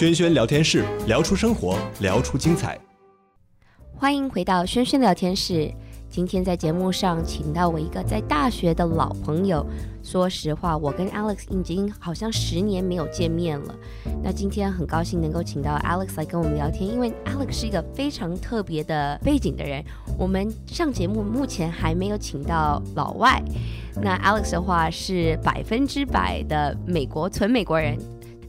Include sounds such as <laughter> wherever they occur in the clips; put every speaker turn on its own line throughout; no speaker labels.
轩轩聊天室，聊出生活，聊出精彩。
欢迎回到轩轩聊天室。今天在节目上请到我一个在大学的老朋友。说实话，我跟 Alex 已经好像十年没有见面了。那今天很高兴能够请到 Alex 来跟我们聊天，因为 Alex 是一个非常特别的背景的人。我们上节目目前还没有请到老外。那 Alex 的话是百分之百的美国，纯美国人。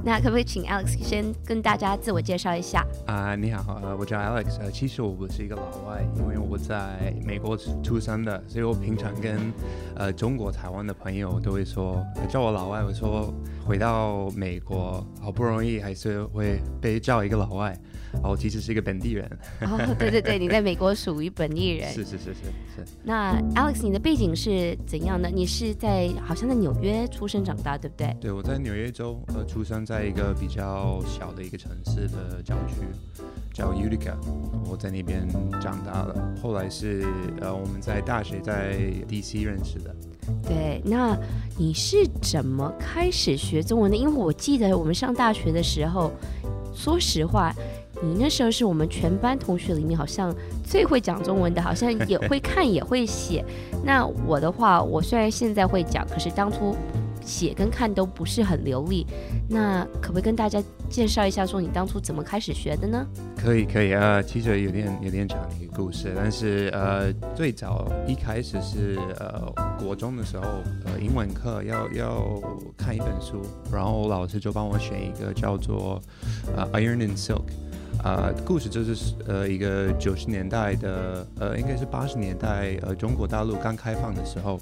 那可不可以请 Alex 先跟大家自我介绍一下？
啊你好，呃，我叫 Alex，呃，其实我不是一个老外，因为我在美国出生的，所以我平常跟呃中国台湾的朋友都会说叫我老外，我说回到美国好不容易还是会被叫一个老外。哦，其实是一个本地人。
哦，对对对，<laughs> 你在美国属于本地人。
是是是是是。
那 Alex，你的背景是怎样的？你是在好像在纽约出生长大，对不对？
对，我在纽约州，呃，出生在一个比较小的一个城市的郊区，叫 Utica，我在那边长大了。后来是呃，我们在大学在 DC 认识的。
对，那你是怎么开始学学中文的？因为我记得我们上大学的时候，说实话。你那时候是我们全班同学里面好像最会讲中文的，好像也会看也会写。<laughs> 那我的话，我虽然现在会讲，可是当初写跟看都不是很流利。那可不可以跟大家介绍一下，说你当初怎么开始学的呢？
可以，可以啊。其实有点有点长的一个故事，但是呃，最早一开始是呃国中的时候，呃英文课要要看一本书，然后老师就帮我选一个叫做呃 Iron and Silk。啊、呃，故事就是呃一个九十年代的呃应该是八十年代呃中国大陆刚开放的时候，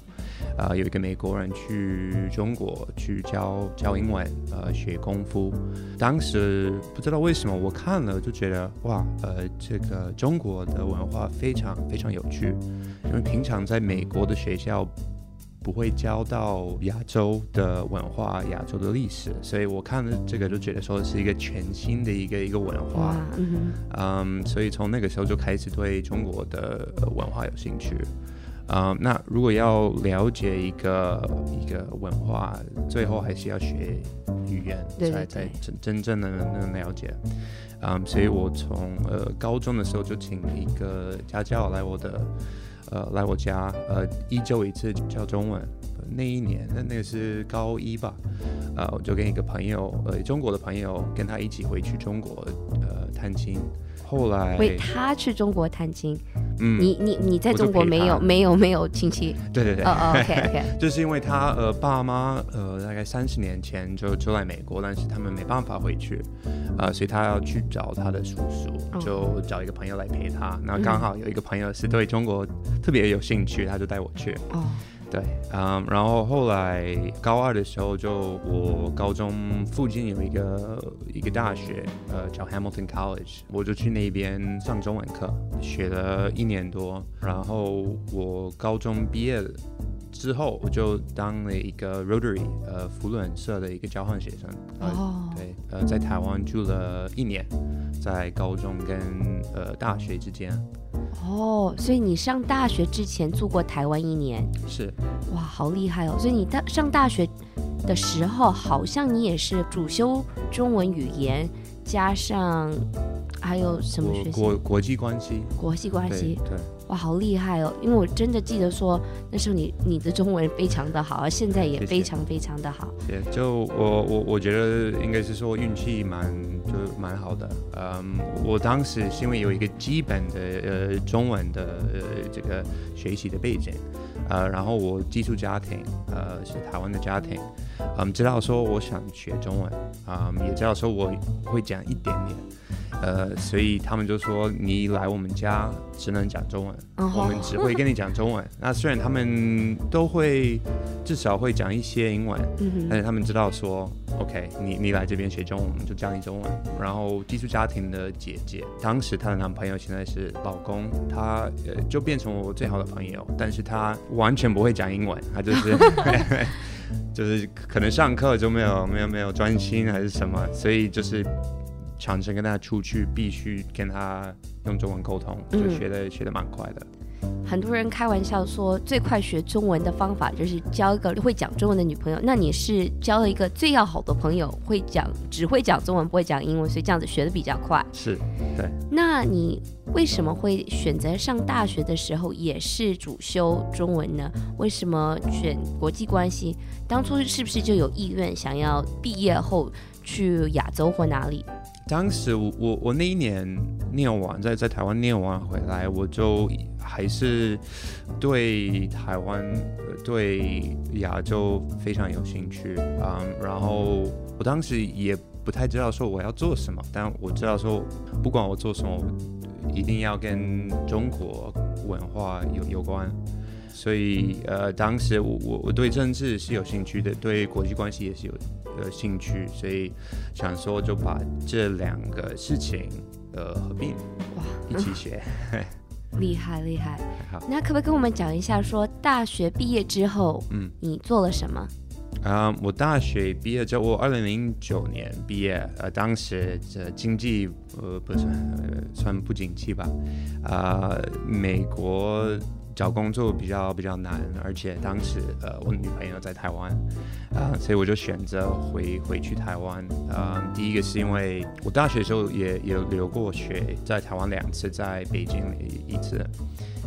啊、呃、有一个美国人去中国去教教英文呃学功夫，当时不知道为什么我看了就觉得哇呃这个中国的文化非常非常有趣，因为平常在美国的学校。不会教到亚洲的文化、亚洲的历史，所以我看了这个就觉得说是一个全新的一个一个文化，嗯，嗯，所以从那个时候就开始对中国的文化有兴趣。嗯，那如果要了解一个一个文化，最后还是要学语言，才才真真正的能了解。嗯，所以我从呃高中的时候就请一个家教来我的。呃，来我家，呃，一周一次教中文。那一年，那那个是高一吧，呃，我就跟一个朋友，呃，中国的朋友，跟他一起回去中国，呃，探亲。后来，
为他去中国探亲。嗯，你你你在中国没有没有没有亲戚？
对对对。
哦哦，OK OK。<laughs> <laughs>
就是因为他呃爸妈呃大概三十年前就就来美国，但是他们没办法回去，啊、呃，所以他要去找他的叔叔，就找一个朋友来陪他。然后刚好有一个朋友是对中国特别有兴趣，他就带我去。哦。对，嗯，然后后来高二的时候，就我高中附近有一个一个大学，呃，叫 Hamilton College，我就去那边上中文课，学了一年多。然后我高中毕业之后，我就当了一个 Rotary，呃，扶轮社的一个交换学生。哦。对，呃，在台湾住了一年，在高中跟呃大学之间。
哦，所以你上大学之前住过台湾一年？
是，
哇，好厉害哦！所以你大上大学的时候，好像你也是主修中文语言，加上还有什么学习？
国国际关系。
国际关系。对。
对
哇，好厉害哦！因为我真的记得说，那时候你你的中文非常的好，而现在也非常非常的好。
对，就我我我觉得应该是说运气蛮就蛮好的。嗯，我当时是因为有一个基本的呃中文的呃这个学习的背景，呃，然后我寄宿家庭呃是台湾的家庭，嗯，知道说我想学中文，嗯，也知道说我会讲一点点。呃，所以他们就说你来我们家只能讲中文，uh. 我们只会跟你讲中文。那虽然他们都会至少会讲一些英文，uh. 但是他们知道说，OK，你你来这边学中文，我们就教你中文。然后寄宿家庭的姐姐，当时她的男朋友现在是老公，他呃就变成我最好的朋友，但是他完全不会讲英文，他就是 <laughs> <laughs> 就是可能上课就没有没有没有专心还是什么，所以就是。常常跟他出去，必须跟他用中文沟通，就学的、嗯、学的蛮快的。
很多人开玩笑说，最快学中文的方法就是交一个会讲中文的女朋友。那你是交了一个最要好的朋友，会讲只会讲中文，不会讲英文，所以这样子学的比较快。
是，对。
那你为什么会选择上大学的时候也是主修中文呢？为什么选国际关系？当初是不是就有意愿想要毕业后去亚洲或哪里？
当时我我我那一年念完，在在台湾念完回来，我就还是对台湾、对亚洲非常有兴趣啊。然后我当时也不太知道说我要做什么，但我知道说不管我做什么，一定要跟中国文化有有关。所以呃，当时我我我对政治是有兴趣的，对国际关系也是有。呃兴趣，所以想说就把这两个事情呃合并，哇，一起学，<laughs>
厉害厉害。好，那可不可以跟我们讲一下，说大学毕业之后，嗯，你做了什么？
啊、呃，我大学毕业之后，我二零零九年毕业，呃，当时这经济呃不是呃算不景气吧，啊、呃，美国。找工作比较比较难，而且当时呃我女朋友在台湾，啊、呃，所以我就选择回回去台湾。啊、呃，第一个是因为我大学的时候也也留过学，在台湾两次，在北京一次。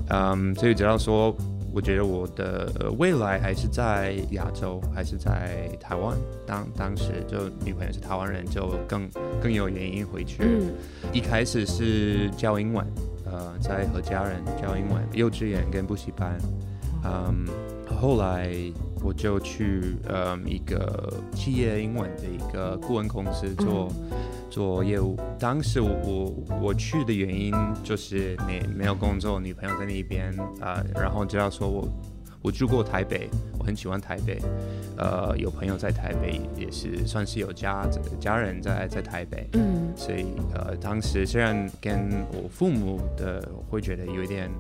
嗯、呃，所以只要说，我觉得我的、呃、未来还是在亚洲，还是在台湾。当当时就女朋友是台湾人，就更更有原因回去。嗯、一开始是教英文。呃，在和家人教英文，幼稚园跟补习班，嗯，后来我就去呃一个企业英文的一个顾问公司做做业务。当时我我我去的原因就是没没有工作，女朋友在那边啊、呃，然后知道说我我住过台北，我很喜欢台北，呃，有朋友在台北，也是算是有家家人在在台北，嗯，所以呃，当时虽然跟我父母的会觉得有一点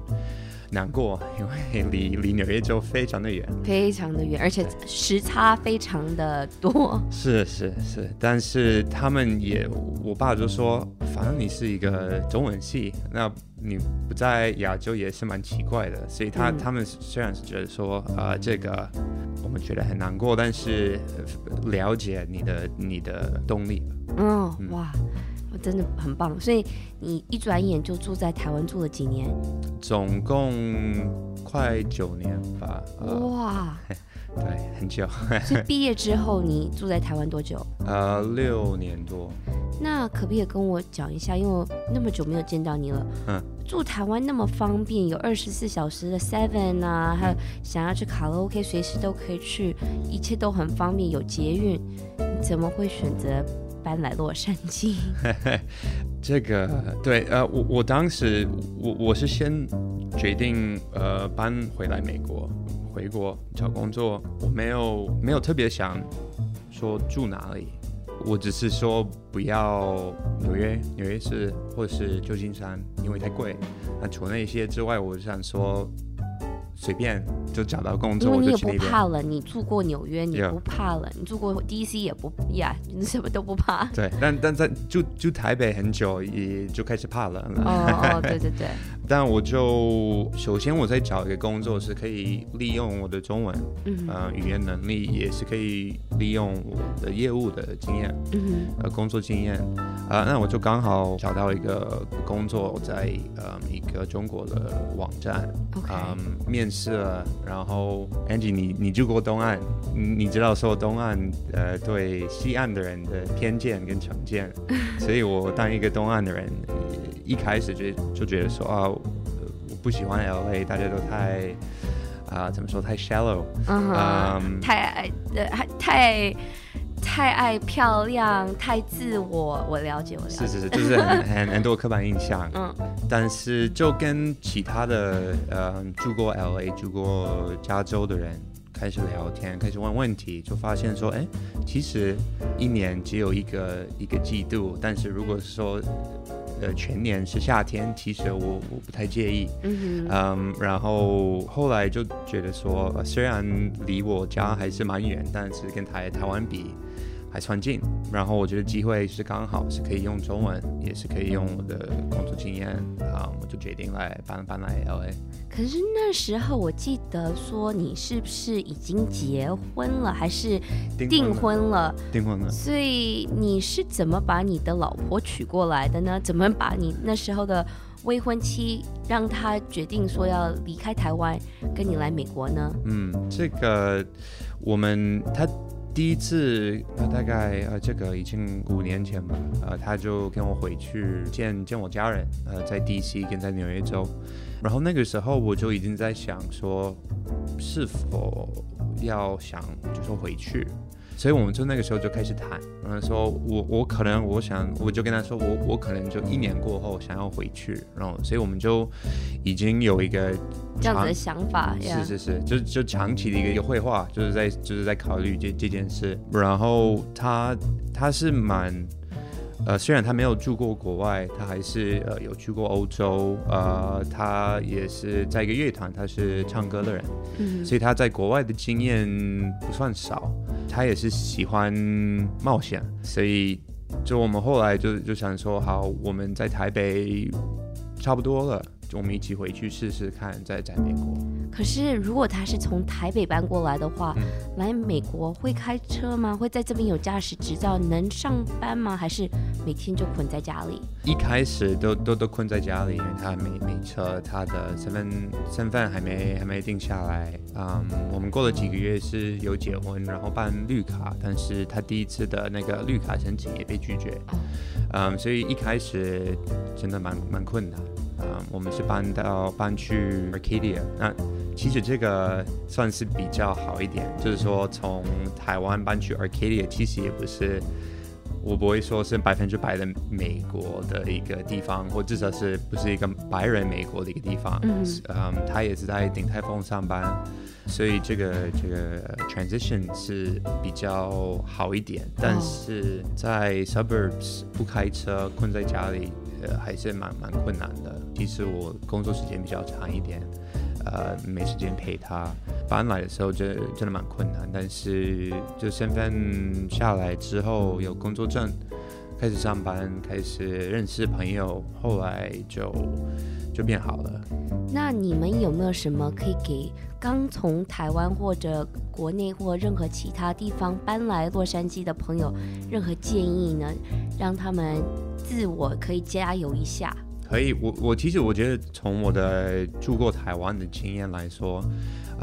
难过，<laughs> 因为离离纽约州非常的远，
非常的远，而且时差非常的多。<laughs>
是是是，但是他们也，我爸就说，反正你是一个中文系，那。你不在亚洲也是蛮奇怪的，所以他、嗯、他们虽然是觉得说，啊、呃，这个我们觉得很难过，但是了解你的你的动力。
哦，嗯、哇，我真的很棒。所以你一转眼就住在台湾住了几年？
总共快九年吧。呃、
哇。
对，很久。
所以毕业之后，你住在台湾多久？<laughs>
呃，六年多。
那可不可以跟我讲一下？因为我那么久没有见到你了。嗯。住台湾那么方便，有二十四小时的 Seven 啊，还有想要去卡拉 OK，随时都可以去，一切都很方便，有捷运。你怎么会选择搬来洛杉矶？<laughs>
这个对，呃，我我当时我我是先决定呃搬回来美国。回国找工作，我没有没有特别想说住哪里，我只是说不要纽约，纽约市或者是旧金山，因为太贵。那除了那些之外，我想说。随便就找到工作，
因为你也不怕了，你住过纽约，你不怕了，你住过 DC 也不呀，你什么都不怕。
对，但但在住住台北很久，也就开始怕冷了。
哦哦，对对对。<laughs>
但我就首先我在找一个工作，是可以利用我的中文，嗯，呃，语言能力，也是可以利用我的业务的经验，嗯哼，呃，工作经验，啊、呃，那我就刚好找到一个工作在呃一个中国的网站，嗯 Okay.、呃，面。试了，然后 Angie，你你住过东岸，你知道说东岸呃对西岸的人的偏见跟成见，<laughs> 所以我当一个东岸的人，一开始就就觉得说啊，我不喜欢 LA，大家都太啊、呃、怎么说太 shallow，嗯哼，um,
太爱呃还太。太爱漂亮，太自我，我了解，我了解。
是是是，就是很很 <laughs> 很多刻板印象。嗯，但是就跟其他的呃住过 LA、住过加州的人开始聊天，开始问问题，就发现说，哎，其实一年只有一个一个季度，但是如果说呃全年是夏天，其实我我不太介意。嗯，然后后来就觉得说，虽然离我家还是蛮远，但是跟台台湾比。还算近，然后我觉得机会是刚好是可以用中文，也是可以用我的工作经验，啊，我就决定来搬搬来 LA。
可是那时候我记得说你是不是已经结婚了，还是订婚了？
订婚了。
所以你是怎么把你的老婆娶过来的呢？怎么把你那时候的未婚妻让她决定说要离开台湾，跟你来美国呢？
嗯，这个我们他。第一次，呃，大概呃，这个已经五年前吧，呃，他就跟我回去见见我家人，呃，在 DC 跟在纽约州，然后那个时候我就已经在想说，是否要想就说回去。所以我们就那个时候就开始谈，然后说我我可能我想我就跟他说我我可能就一年过后想要回去，然后所以我们就已经有一个
这样子的想法，
是是是，就就长期的一个一个绘画，就是在就是在考虑这这件事，然后他他是蛮。呃，虽然他没有住过国外，他还是呃有去过欧洲。呃，他也是在一个乐团，他是唱歌的人，嗯，所以他在国外的经验不算少。他也是喜欢冒险，所以就我们后来就就想说，好，我们在台北差不多了。就我们一起回去试试看，再在美国。
可是，如果他是从台北搬过来的话，嗯、来美国会开车吗？会在这边有驾驶执照，能上班吗？还是每天就困在家里？
一开始都都都困在家里，因为他没没车，他的身份身份还没还没定下来。嗯，我们过了几个月是有结婚，然后办绿卡，但是他第一次的那个绿卡申请也被拒绝。嗯，所以一开始真的蛮蛮困难。嗯，我们是搬到搬去 Arcadia，那其实这个算是比较好一点，就是说从台湾搬去 Arcadia，其实也不是，我不会说是百分之百的美国的一个地方，或至少是不是一个白人美国的一个地方。嗯，嗯，他也是在鼎泰丰上班，所以这个这个 transition 是比较好一点，但是在 suburbs 不开车困在家里。呃，还是蛮蛮困难的。其实我工作时间比较长一点，呃，没时间陪他。搬来的时候真真的蛮困难，但是就身份下来之后有工作证，开始上班，开始认识朋友，后来就就变好了。
那你们有没有什么可以给刚从台湾或者国内或任何其他地方搬来洛杉矶的朋友任何建议呢？让他们自我可以加油一下。
可以，我我其实我觉得从我的住过台湾的经验来说，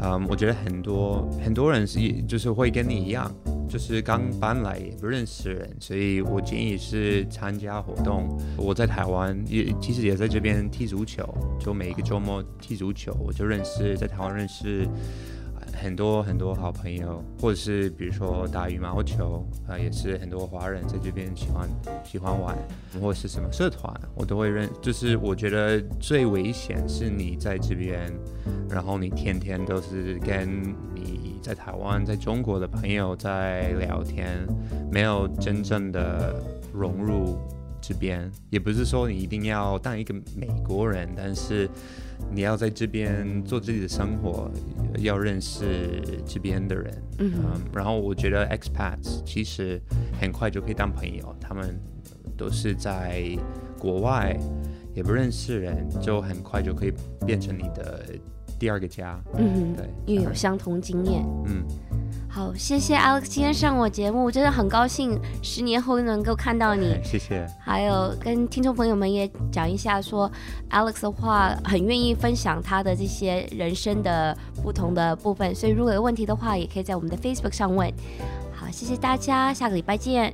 嗯，我觉得很多很多人是就是会跟你一样。就是刚搬来也不认识人，所以我建议是参加活动。我在台湾也其实也在这边踢足球，就每一个周末踢足球，我就认识在台湾认识很多很多好朋友，或者是比如说打羽毛球啊，也是很多华人在这边喜欢喜欢玩，或者是什么社团，我都会认。就是我觉得最危险是你在这边，然后你天天都是跟你。在台湾，在中国的朋友在聊天，没有真正的融入这边。也不是说你一定要当一个美国人，但是你要在这边做自己的生活，要认识这边的人。嗯，嗯，然后我觉得 expats 其实很快就可以当朋友，他们都是在国外，也不认识人，就很快就可以变成你的。第二个家，嗯，对，
因为有相同经验，
嗯，
好，谢谢 Alex 今天上我节目，真的很高兴，十年后能够看到你，
谢谢，
还有跟听众朋友们也讲一下说，说 Alex 的话很愿意分享他的这些人生的不同的部分，所以如果有问题的话，也可以在我们的 Facebook 上问。好，谢谢大家，下个礼拜见。